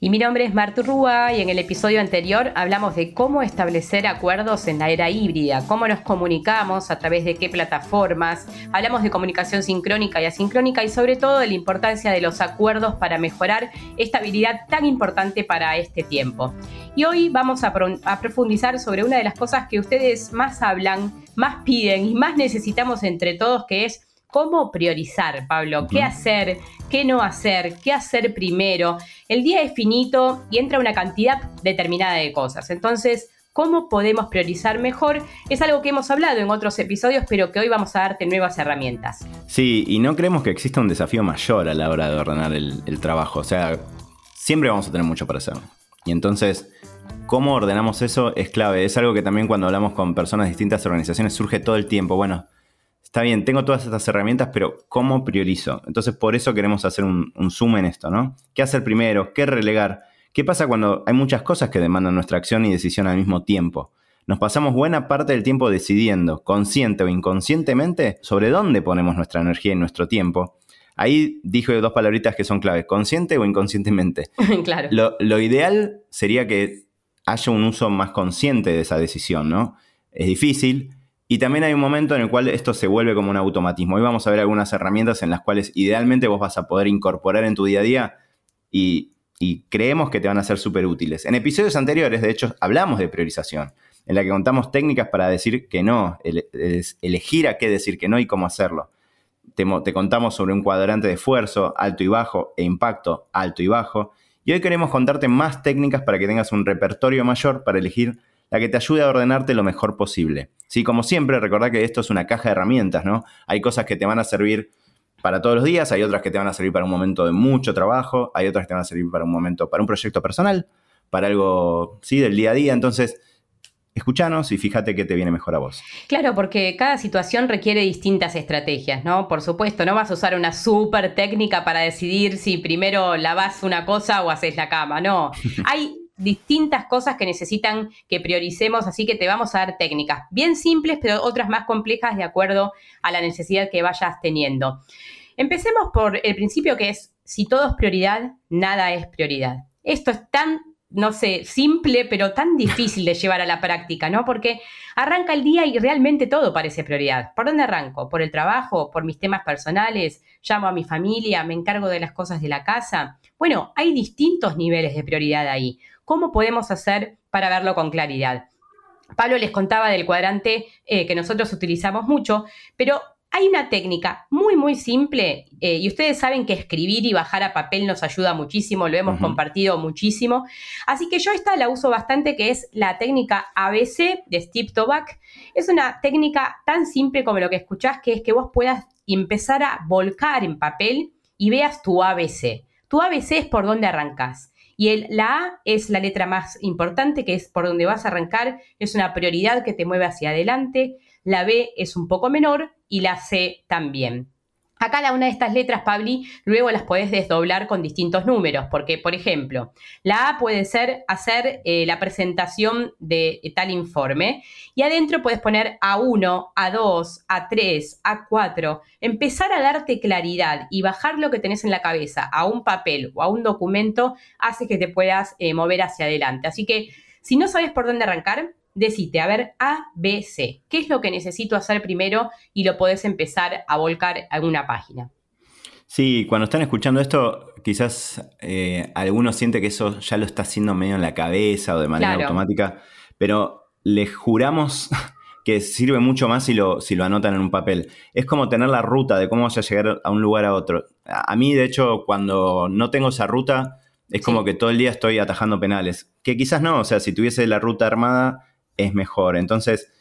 Y mi nombre es Martu Rúa y en el episodio anterior hablamos de cómo establecer acuerdos en la era híbrida, cómo nos comunicamos, a través de qué plataformas, hablamos de comunicación sincrónica y asincrónica y sobre todo de la importancia de los acuerdos para mejorar esta habilidad tan importante para este tiempo. Y hoy vamos a, a profundizar sobre una de las cosas que ustedes más hablan, más piden y más necesitamos entre todos, que es cómo priorizar, Pablo, qué hacer, qué no hacer, qué hacer primero. El día es finito y entra una cantidad determinada de cosas. Entonces, cómo podemos priorizar mejor es algo que hemos hablado en otros episodios, pero que hoy vamos a darte nuevas herramientas. Sí, y no creemos que exista un desafío mayor a la hora de ordenar el, el trabajo. O sea, siempre vamos a tener mucho para hacer. Y entonces, cómo ordenamos eso es clave. Es algo que también cuando hablamos con personas de distintas organizaciones surge todo el tiempo. Bueno, está bien, tengo todas estas herramientas, pero ¿cómo priorizo? Entonces, por eso queremos hacer un, zoom en esto, ¿no? ¿Qué hacer primero? ¿Qué relegar? ¿Qué pasa cuando hay muchas cosas que demandan nuestra acción y decisión al mismo tiempo? Nos pasamos buena parte del tiempo decidiendo, consciente o inconscientemente, sobre dónde ponemos nuestra energía y nuestro tiempo. Ahí dijo dos palabritas que son claves, consciente o inconscientemente. claro. Lo, lo ideal sería que haya un uso más consciente de esa decisión, ¿no? Es difícil, y también hay un momento en el cual esto se vuelve como un automatismo. Hoy vamos a ver algunas herramientas en las cuales idealmente vos vas a poder incorporar en tu día a día y, creemos que te van a ser súper útiles. En episodios anteriores, de hecho, hablamos de priorización, en la que contamos técnicas para decir que no, elegir a qué decir que no y cómo hacerlo. Te, te contamos sobre un cuadrante de esfuerzo, alto y bajo, e impacto, alto y bajo. Y hoy queremos contarte más técnicas para que tengas un repertorio mayor para elegir la que te ayude a ordenarte lo mejor posible. Sí, como siempre, recordad que esto es una caja de herramientas, ¿no? Hay cosas que te van a servir para todos los días, hay otras que te van a servir para un momento de mucho trabajo, hay otras que te van a servir para un momento, para un proyecto personal, para algo, sí, del día a día. Entonces, escúchanos y fíjate qué te viene mejor a vos. Claro, porque cada situación requiere distintas estrategias, ¿no? Por supuesto, no vas a usar una súper técnica para decidir si primero lavas una cosa o haces la cama, no. Hay distintas cosas que necesitan que prioricemos, así que te vamos a dar técnicas bien simples, pero otras más complejas de acuerdo a la necesidad que vayas teniendo. Empecemos por el principio que es, si todo es prioridad, nada es prioridad. Esto es tan, no sé, simple, pero tan difícil de llevar a la práctica, ¿no? Porque arranca el día y realmente todo parece prioridad. ¿Por dónde arranco? ¿Por el trabajo? ¿Por mis temas personales? ¿Llamo a mi familia? ¿Me encargo de las cosas de la casa? Bueno, hay distintos niveles de prioridad ahí. ¿Cómo podemos hacer para verlo con claridad? Pablo les contaba del cuadrante eh, que nosotros utilizamos mucho, pero hay una técnica muy, muy simple eh, y ustedes saben que escribir y bajar a papel nos ayuda muchísimo, lo hemos compartido muchísimo. Así que yo esta la uso bastante, que es la técnica ABC de Steve Toback. Es una técnica tan simple como lo que escuchás, que es que vos puedas empezar a volcar en papel y veas tu ABC. Tu ABC es por dónde arrancas. Y el, la A es la letra más importante, que es por donde vas a arrancar, es una prioridad que te mueve hacia adelante. La B es un poco menor y la C también. A cada una de estas letras, Pabli, luego las puedes desdoblar con distintos números, porque, por ejemplo, la A puede ser hacer eh, la presentación de tal informe y adentro puedes poner A1, A2, A3, A4, empezar a darte claridad y bajar lo que tenés en la cabeza a un papel o a un documento hace que te puedas eh, mover hacia adelante. Así que, si no sabes por dónde arrancar, decite, a ver, A, B, C. ¿Qué es lo que necesito hacer primero? Y lo podés empezar a volcar a una página. Sí, cuando están escuchando esto, quizás eh, algunos siente que eso ya lo está haciendo medio en la cabeza o de manera automática, pero les juramos que sirve mucho más si lo, si lo anotan en un papel. Es como tener la ruta de cómo vas a llegar a un lugar a otro. A, mí, de hecho, cuando no tengo esa ruta, es como que todo el día estoy atajando penales. Que quizás no, o sea, si tuviese la ruta armada, es mejor. Entonces,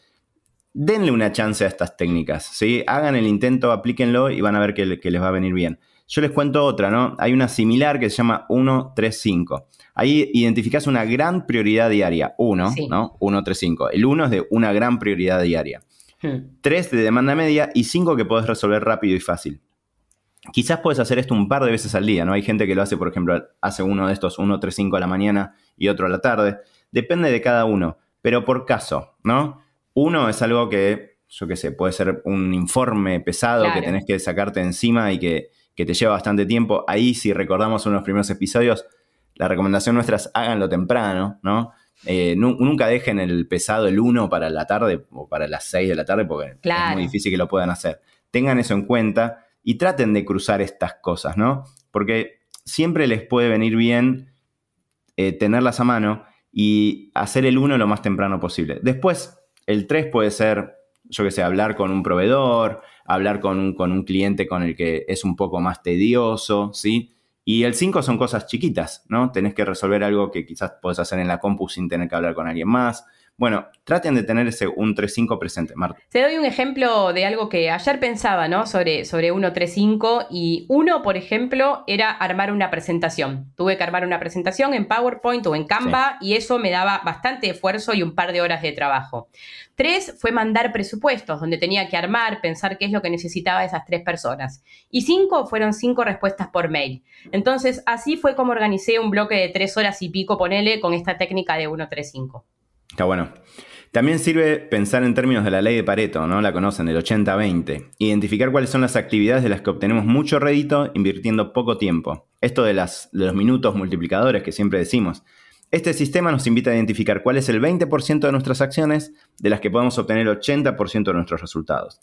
denle una chance a estas técnicas, ¿sí? Hagan el intento, aplíquenlo y van a ver que, les va a venir bien. Yo les cuento otra, ¿no? Hay una similar que se llama 135. Ahí identificás una gran prioridad diaria. 1, ¿no? 135. El 1 es de una gran prioridad diaria. 3 hmm. de demanda media y 5 que podés resolver rápido y fácil. Quizás puedes hacer esto un par de veces al día, ¿no? Hay gente que lo hace, por ejemplo, hace uno de estos 135 a la mañana y otro a la tarde. Depende de cada uno, pero por caso, ¿no? Uno es algo que, yo qué sé, puede ser un informe pesado que tenés que sacarte encima y que que te lleva bastante tiempo. Ahí, si recordamos unos primeros episodios, la recomendación nuestra es háganlo temprano, ¿no? Eh, nunca dejen el pesado el 1 para la tarde o para las 6 de la tarde porque es muy difícil que lo puedan hacer. Tengan eso en cuenta y traten de cruzar estas cosas, ¿no? Porque siempre les puede venir bien eh, tenerlas a mano y hacer el 1 lo más temprano posible. Después, el 3 puede ser, yo qué sé, hablar con un proveedor, hablar con un, con un cliente con el que es un poco más tedioso, ¿sí? Y el 5 son cosas chiquitas, ¿no? Tenés que resolver algo que quizás podés hacer en la compu sin tener que hablar con alguien más. Bueno, traten de tener ese un 3.5 presente, Marta. Te doy un ejemplo de algo que ayer pensaba, ¿no? Sobre, sobre 1.3.5 y uno, por ejemplo, era armar una presentación. Tuve que armar una presentación en PowerPoint o en Canva y eso me daba bastante esfuerzo y un par de horas de trabajo. Tres fue mandar presupuestos, donde tenía que armar, pensar qué es lo que necesitaba esas tres personas. Y cinco fueron cinco respuestas por mail. Entonces, así fue como organicé un bloque de tres horas y pico, ponele, con esta técnica de 1.3.5. Está bueno. También sirve pensar en términos de la ley de Pareto, ¿no? La conocen, del 80-20. Identificar cuáles son las actividades de las que obtenemos mucho rédito invirtiendo poco tiempo. Esto de, las, de los minutos multiplicadores que siempre decimos. Este sistema nos invita a identificar cuál es el 20% de nuestras acciones de las que podemos obtener el 80% de nuestros resultados.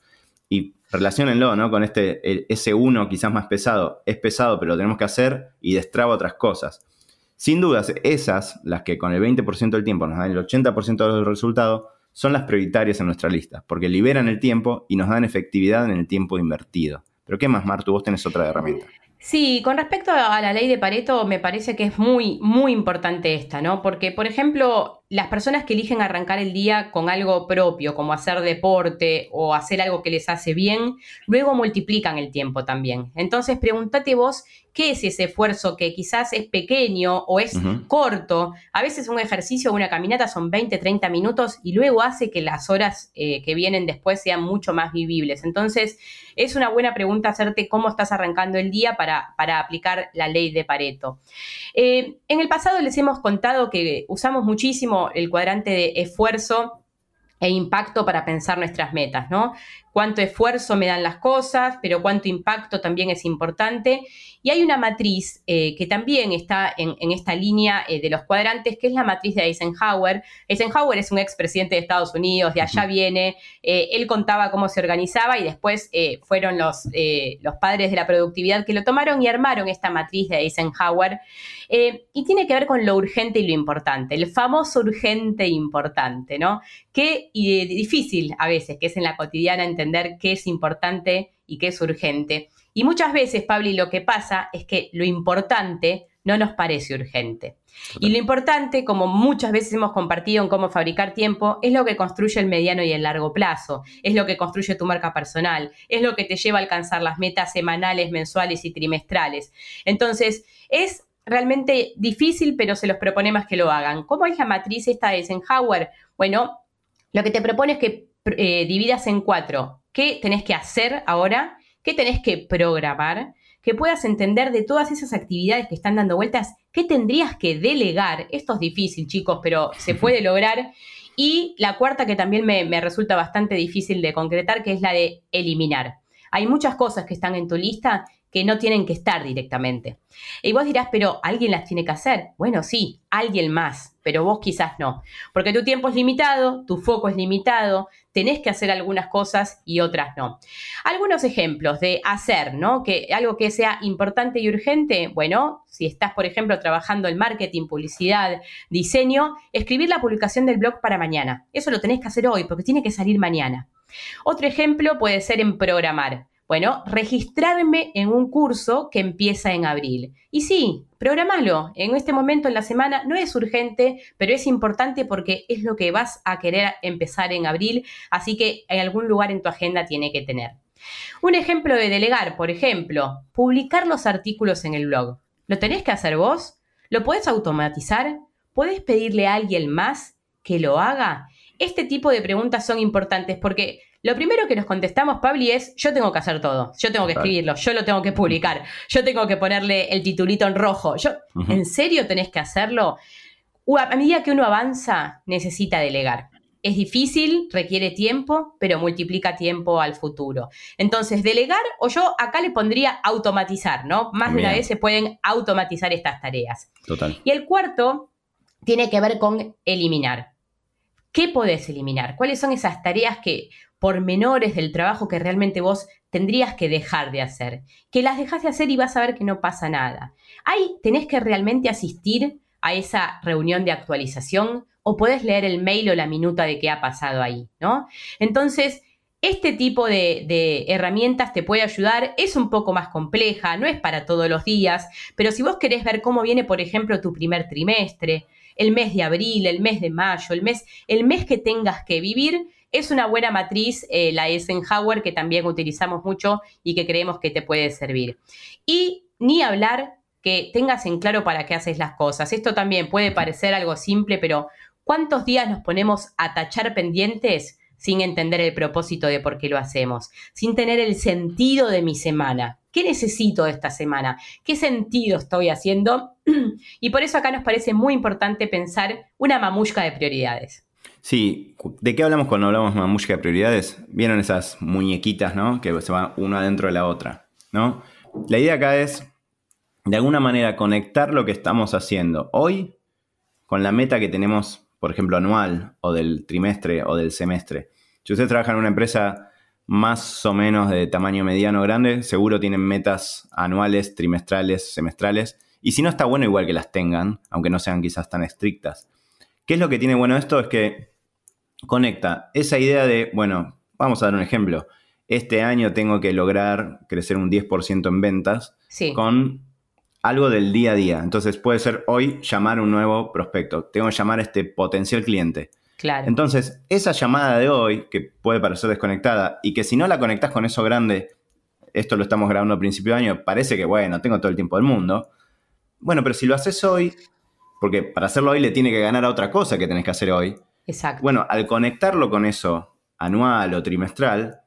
Y relacionenlo ¿no? con este, ese uno quizás más pesado. Es pesado, pero lo tenemos que hacer y destraba otras cosas. Sin dudas, esas, las que con el 20% del tiempo nos dan el 80% del resultado, son las prioritarias en nuestra lista, porque liberan el tiempo y nos dan efectividad en el tiempo invertido. Pero ¿qué más, Martu? Vos tenés otra herramienta. Sí, con respecto a la ley de Pareto, me parece que es muy, muy importante esta, ¿no? Porque, por ejemplo, las personas que eligen arrancar el día con algo propio, como hacer deporte o hacer algo que les hace bien, luego multiplican el tiempo también. Entonces, pregúntate vos qué es ese esfuerzo que quizás es pequeño o es corto. A veces un ejercicio o una caminata son 20, 30 minutos y luego hace que las horas eh, que vienen después sean mucho más vivibles. Entonces, es una buena pregunta hacerte cómo estás arrancando el día para, para aplicar la ley de Pareto. Eh, en el pasado les hemos contado que usamos muchísimo el cuadrante de esfuerzo e impacto para pensar nuestras metas, ¿no? Cuánto esfuerzo me dan las cosas, pero cuánto impacto también es importante. Y hay una matriz eh, que también está en, esta línea eh, de los cuadrantes, que es la matriz de Eisenhower. Eisenhower es un expresidente de Estados Unidos, de allá viene. Eh, él contaba cómo se organizaba y después fueron los, los padres de la productividad que lo tomaron y armaron esta matriz de Eisenhower. y tiene que ver con lo urgente y lo importante, el famoso urgente e importante, ¿no? Que y difícil a veces, que es en la cotidiana entender qué es importante y qué es urgente. Y muchas veces, Pablo, lo que pasa es que lo importante no nos parece urgente. Y lo importante, como muchas veces hemos compartido en cómo fabricar tiempo, es lo que construye el mediano y el largo plazo, es lo que construye tu marca personal, es lo que te lleva a alcanzar las metas semanales, mensuales y trimestrales. Entonces, es realmente difícil, pero se los proponemos que lo hagan. ¿Cómo es la matriz esta de Eisenhower? Bueno, lo que te propone es que eh, dividas en cuatro. ¿Qué tenés que hacer ahora? ¿Qué tenés que programar? Que puedas entender de todas esas actividades que están dando vueltas, qué tendrías que delegar. Esto es difícil, chicos, pero se puede lograr. Y la cuarta que también me, me resulta bastante difícil de concretar, que es la de eliminar. Hay muchas cosas que están en tu lista que no tienen que estar directamente. Y vos dirás, pero alguien las tiene que hacer. Bueno, sí, alguien más, pero vos quizás no. Porque tu tiempo es limitado, tu foco es limitado, tenés que hacer algunas cosas y otras no. Algunos ejemplos de hacer, ¿no? Que algo que sea importante y urgente, bueno, si estás, por ejemplo, trabajando en marketing, publicidad, diseño, escribir la publicación del blog para mañana. Eso lo tenés que hacer hoy porque tiene que salir mañana. Otro ejemplo puede ser en programar. Bueno, registrarme en un curso que empieza en abril. Y sí, programalo. En este momento en la semana no es urgente, pero es importante porque es lo que vas a querer empezar en abril, así que en algún lugar en tu agenda tiene que tener. Un ejemplo de delegar, por ejemplo, publicar los artículos en el blog. ¿Lo tenés que hacer vos? ¿Lo podés automatizar? ¿Puedes pedirle a alguien más que lo haga? Este tipo de preguntas son importantes porque lo primero que nos contestamos, Pabli, es yo tengo que hacer todo, yo tengo que escribirlo, yo lo tengo que publicar, yo tengo que ponerle el titulito en rojo. Yo, ¿En serio tenés que hacerlo? A medida que uno avanza, necesita delegar. Es difícil, requiere tiempo, pero multiplica tiempo al futuro. Entonces, delegar o yo acá le pondría automatizar, ¿no? Más de una vez se pueden automatizar estas tareas. Total. Y el cuarto tiene que ver con eliminar. ¿Qué podés eliminar? ¿Cuáles son esas tareas que, por menores del trabajo que realmente vos tendrías que dejar de hacer? Que las dejas de hacer y vas a ver que no pasa nada. Ahí tenés que realmente asistir a esa reunión de actualización o puedes leer el mail o la minuta de qué ha pasado ahí, ¿no? Entonces, este tipo de, herramientas te puede ayudar, es un poco más compleja, no es para todos los días, pero si vos querés ver cómo viene, por ejemplo, tu primer trimestre, el mes de abril, el mes de mayo, el mes, el mes que tengas que vivir, es una buena matriz, eh, la Eisenhower, que también utilizamos mucho y que creemos que te puede servir. Y ni hablar que tengas en claro para qué haces las cosas. Esto también puede parecer algo simple, pero ¿Cuántos días nos ponemos a tachar pendientes sin entender el propósito de por qué lo hacemos? Sin tener el sentido de mi semana. ¿Qué necesito esta semana? ¿Qué sentido estoy haciendo? y por eso acá nos parece muy importante pensar una mamushka de prioridades. Sí, ¿de qué hablamos cuando hablamos de mamushka de prioridades? Vieron esas muñequitas, ¿no? Que se van una dentro de la otra, ¿no? La idea acá es, de alguna manera, conectar lo que estamos haciendo hoy con la meta que tenemos por ejemplo, anual o del trimestre o del semestre. Si ustedes trabajan en una empresa más o menos de tamaño mediano o grande, seguro tienen metas anuales, trimestrales, semestrales. Y si no está bueno, igual que las tengan, aunque no sean quizás tan estrictas. ¿Qué es lo que tiene bueno esto? Es que conecta esa idea de, bueno, vamos a dar un ejemplo. Este año tengo que lograr crecer un 10% en ventas con algo del día a día. Entonces puede ser hoy llamar un nuevo prospecto. Tengo que llamar a este potencial cliente. Claro. Entonces, esa llamada de hoy, que puede parecer desconectada, y que si no la conectas con eso grande, esto lo estamos grabando a principio de año, parece que, bueno, tengo todo el tiempo del mundo. Bueno, pero si lo haces hoy, porque para hacerlo hoy le tiene que ganar a otra cosa que tenés que hacer hoy. Exacto. Bueno, al conectarlo con eso anual o trimestral,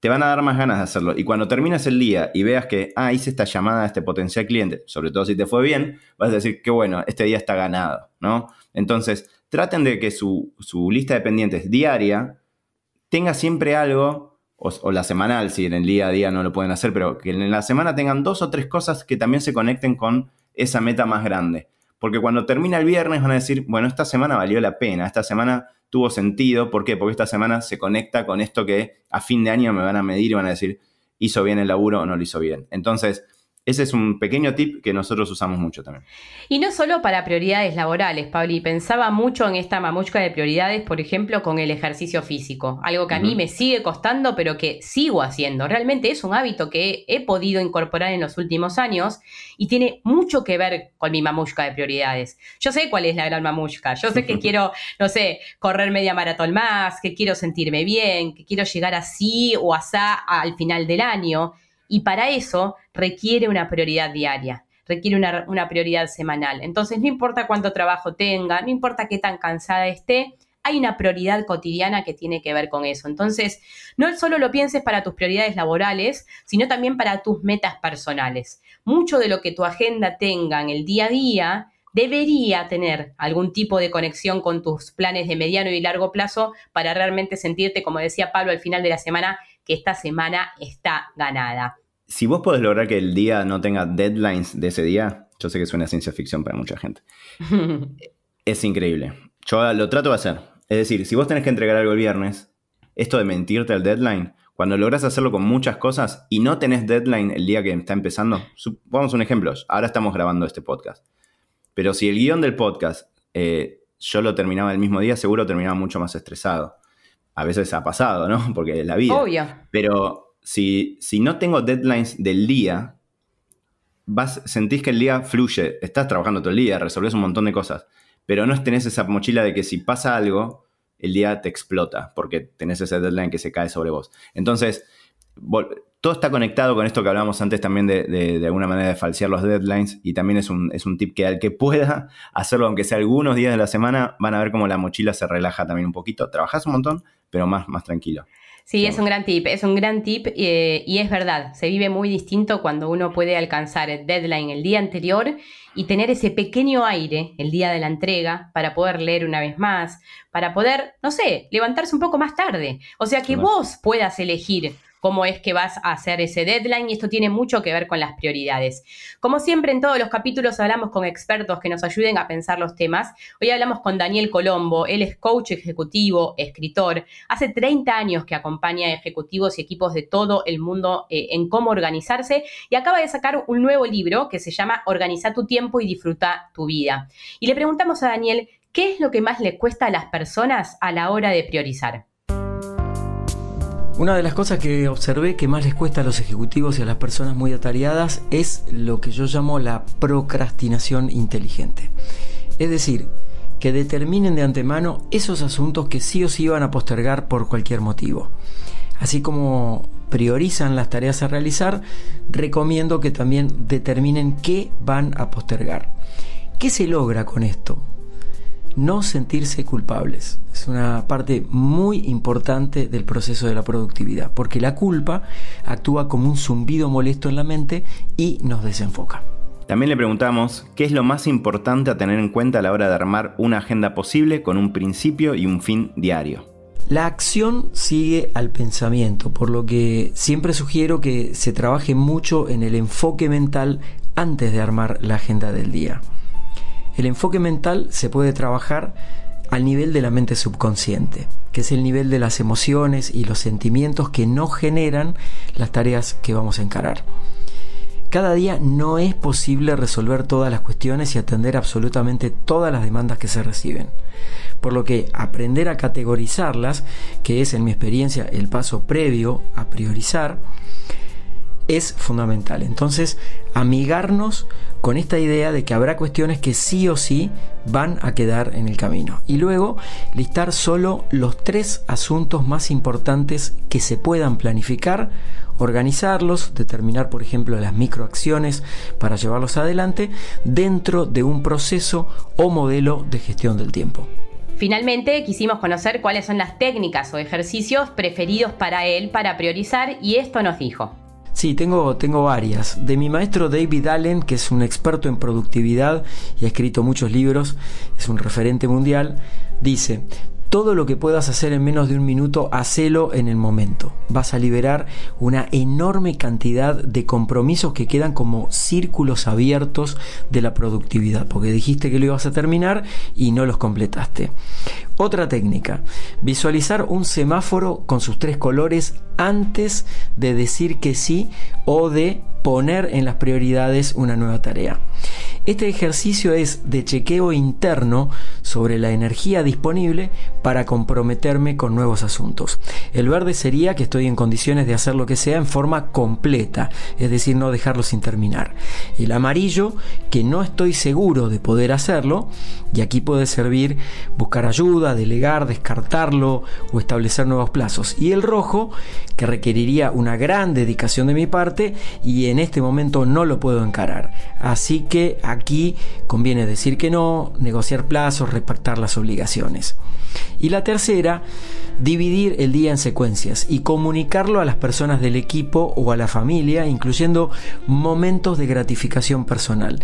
te van a dar más ganas de hacerlo. Y cuando terminas el día y veas que, ah, hice esta llamada a este potencial cliente, sobre todo si te fue bien, vas a decir que bueno, este día está ganado, ¿no? Entonces, traten de que su, lista de pendientes diaria tenga siempre algo, o, la semanal, si en el día a día no lo pueden hacer, pero que en la semana tengan dos o tres cosas que también se conecten con esa meta más grande. Porque cuando termina el viernes van a decir, bueno, esta semana valió la pena, esta semana tuvo sentido. ¿Por qué? Porque esta semana se conecta con esto que a fin de año me van a medir y van a decir, ¿hizo bien el laburo o no lo hizo bien? Entonces, ese es un pequeño tip que nosotros usamos mucho también. Y no solo para prioridades laborales, Pabli. Pensaba mucho en esta mamushka de prioridades, por ejemplo, con el ejercicio físico. Algo que a mí me sigue costando, pero que sigo haciendo. Realmente es un hábito que he podido incorporar en los últimos años y tiene mucho que ver con mi mamushka de prioridades. Yo sé cuál es la gran mamushka. Yo sé que quiero, no sé, correr media maratón más, que quiero sentirme bien, que quiero llegar así o asá al final del año. Y para eso requiere una prioridad diaria, requiere una, prioridad semanal. Entonces, no importa cuánto trabajo tenga, no importa qué tan cansada esté, hay una prioridad cotidiana que tiene que ver con eso. Entonces, no solo lo pienses para tus prioridades laborales, sino también para tus metas personales. Mucho de lo que tu agenda tenga en el día a día debería tener algún tipo de conexión con tus planes de mediano y largo plazo para realmente sentirte, como decía Pablo al final de la semana, que esta semana está ganada. Si vos podés lograr que el día no tenga deadlines de ese día, yo sé que suena ciencia ficción para mucha gente. es increíble. Yo lo trato de hacer. Es decir, si vos tenés que entregar algo el viernes, esto de mentirte al deadline, cuando lográs hacerlo con muchas cosas y no tenés deadline el día que está empezando, pongamos un ejemplo, ahora estamos grabando este podcast. Pero si el guion del podcast eh, yo lo terminaba el mismo día, seguro terminaba mucho más estresado a veces ha pasado, ¿no? Porque es la vida. Obvio. Pero si, si no tengo deadlines del día, vas, sentís que el día fluye, estás trabajando todo el día, resolves un montón de cosas, pero no tenés esa mochila de que si pasa algo, el día te explota, porque tenés ese deadline que se cae sobre vos. Entonces, todo está conectado con esto que hablábamos antes también de, de, alguna manera de falsear los deadlines y también es un, es un tip que al que pueda hacerlo, aunque sea algunos días de la semana, van a ver cómo la mochila se relaja también un poquito. Trabajas un montón, pero más, más tranquilo. Sí, es un gran tip, es un gran tip eh, y es verdad, se vive muy distinto cuando uno puede alcanzar el deadline el día anterior y tener ese pequeño aire el día de la entrega para poder leer una vez más, para poder, no sé, levantarse un poco más tarde. O sea, que vos puedas elegir cómo es que vas a hacer ese deadline y esto tiene mucho que ver con las prioridades. Como siempre en todos los capítulos hablamos con expertos que nos ayuden a pensar los temas. Hoy hablamos con Daniel Colombo, él es coach ejecutivo, escritor, hace 30 años que acompaña a ejecutivos y equipos de todo el mundo eh, en cómo organizarse y acaba de sacar un nuevo libro que se llama Organiza tu tiempo y disfruta tu vida. Y le preguntamos a Daniel, ¿qué es lo que más le cuesta a las personas a la hora de priorizar? Una de las cosas que observé que más les cuesta a los ejecutivos y a las personas muy atareadas es lo que yo llamo la procrastinación inteligente. Es decir, que determinen de antemano esos asuntos que sí o sí van a postergar por cualquier motivo. Así como priorizan las tareas a realizar, recomiendo que también determinen qué van a postergar. ¿Qué se logra con esto? No sentirse culpables. Es una parte muy importante del proceso de la productividad, porque la culpa actúa como un zumbido molesto en la mente y nos desenfoca. También le preguntamos qué es lo más importante a tener en cuenta a la hora de armar una agenda posible con un principio y un fin diario. La acción sigue al pensamiento, por lo que siempre sugiero que se trabaje mucho en el enfoque mental antes de armar la agenda del día. El enfoque mental se puede trabajar al nivel de la mente subconsciente, que es el nivel de las emociones y los sentimientos que no generan las tareas que vamos a encarar. Cada día no es posible resolver todas las cuestiones y atender absolutamente todas las demandas que se reciben. Por lo que aprender a categorizarlas, que es en mi experiencia el paso previo a priorizar, es fundamental. Entonces, amigarnos con esta idea de que habrá cuestiones que sí o sí van a quedar en el camino. Y luego listar solo los tres asuntos más importantes que se puedan planificar, organizarlos, determinar por ejemplo las microacciones para llevarlos adelante dentro de un proceso o modelo de gestión del tiempo. Finalmente, quisimos conocer cuáles son las técnicas o ejercicios preferidos para él para priorizar y esto nos dijo. Sí, tengo, tengo varias. De mi maestro David Allen, que es un experto en productividad y ha escrito muchos libros, es un referente mundial, dice, todo lo que puedas hacer en menos de un minuto, hacelo en el momento. Vas a liberar una enorme cantidad de compromisos que quedan como círculos abiertos de la productividad, porque dijiste que lo ibas a terminar y no los completaste. Otra técnica, visualizar un semáforo con sus tres colores antes de decir que sí o de poner en las prioridades una nueva tarea. Este ejercicio es de chequeo interno sobre la energía disponible para comprometerme con nuevos asuntos. El verde sería que estoy en condiciones de hacer lo que sea en forma completa, es decir, no dejarlo sin terminar. El amarillo, que no estoy seguro de poder hacerlo, y aquí puede servir buscar ayuda, delegar, descartarlo o establecer nuevos plazos. Y el rojo, que requeriría una gran dedicación de mi parte y en este momento no lo puedo encarar. Así que aquí conviene decir que no, negociar plazos, repactar las obligaciones. Y la tercera, dividir el día en secuencias y comunicarlo a las personas del equipo o a la familia, incluyendo momentos de gratificación personal.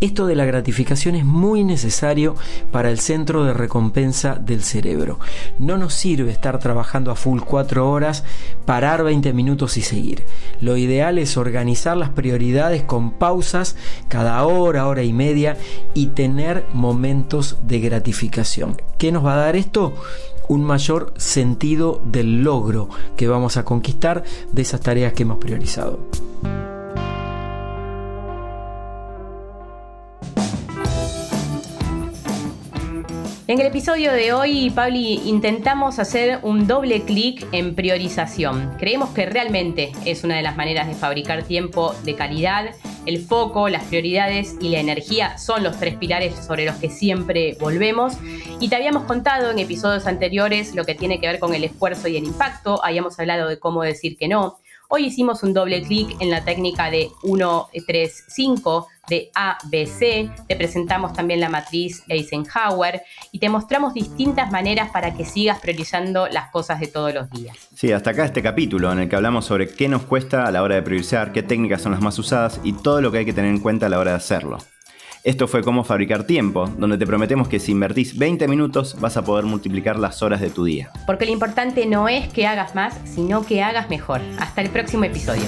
Esto de la gratificación es muy necesario para el centro de recompensa del cerebro. No nos sirve estar trabajando a full 4 horas, parar 20 minutos y seguir. Lo ideal es organizar las prioridades con pausas cada hora, hora y media y tener momentos de gratificación. ¿Qué nos va a dar esto? un mayor sentido del logro que vamos a conquistar de esas tareas que hemos priorizado. En el episodio de hoy, Pabli, intentamos hacer un doble clic en priorización. Creemos que realmente es una de las maneras de fabricar tiempo de calidad. El foco, las prioridades y la energía son los tres pilares sobre los que siempre volvemos. Y te habíamos contado en episodios anteriores lo que tiene que ver con el esfuerzo y el impacto. Habíamos hablado de cómo decir que no. Hoy hicimos un doble clic en la técnica de 1, 3, 5 de ABC, te presentamos también la matriz Eisenhower y te mostramos distintas maneras para que sigas priorizando las cosas de todos los días. Sí, hasta acá este capítulo en el que hablamos sobre qué nos cuesta a la hora de priorizar, qué técnicas son las más usadas y todo lo que hay que tener en cuenta a la hora de hacerlo. Esto fue Cómo Fabricar Tiempo, donde te prometemos que si invertís 20 minutos vas a poder multiplicar las horas de tu día. Porque lo importante no es que hagas más, sino que hagas mejor. Hasta el próximo episodio.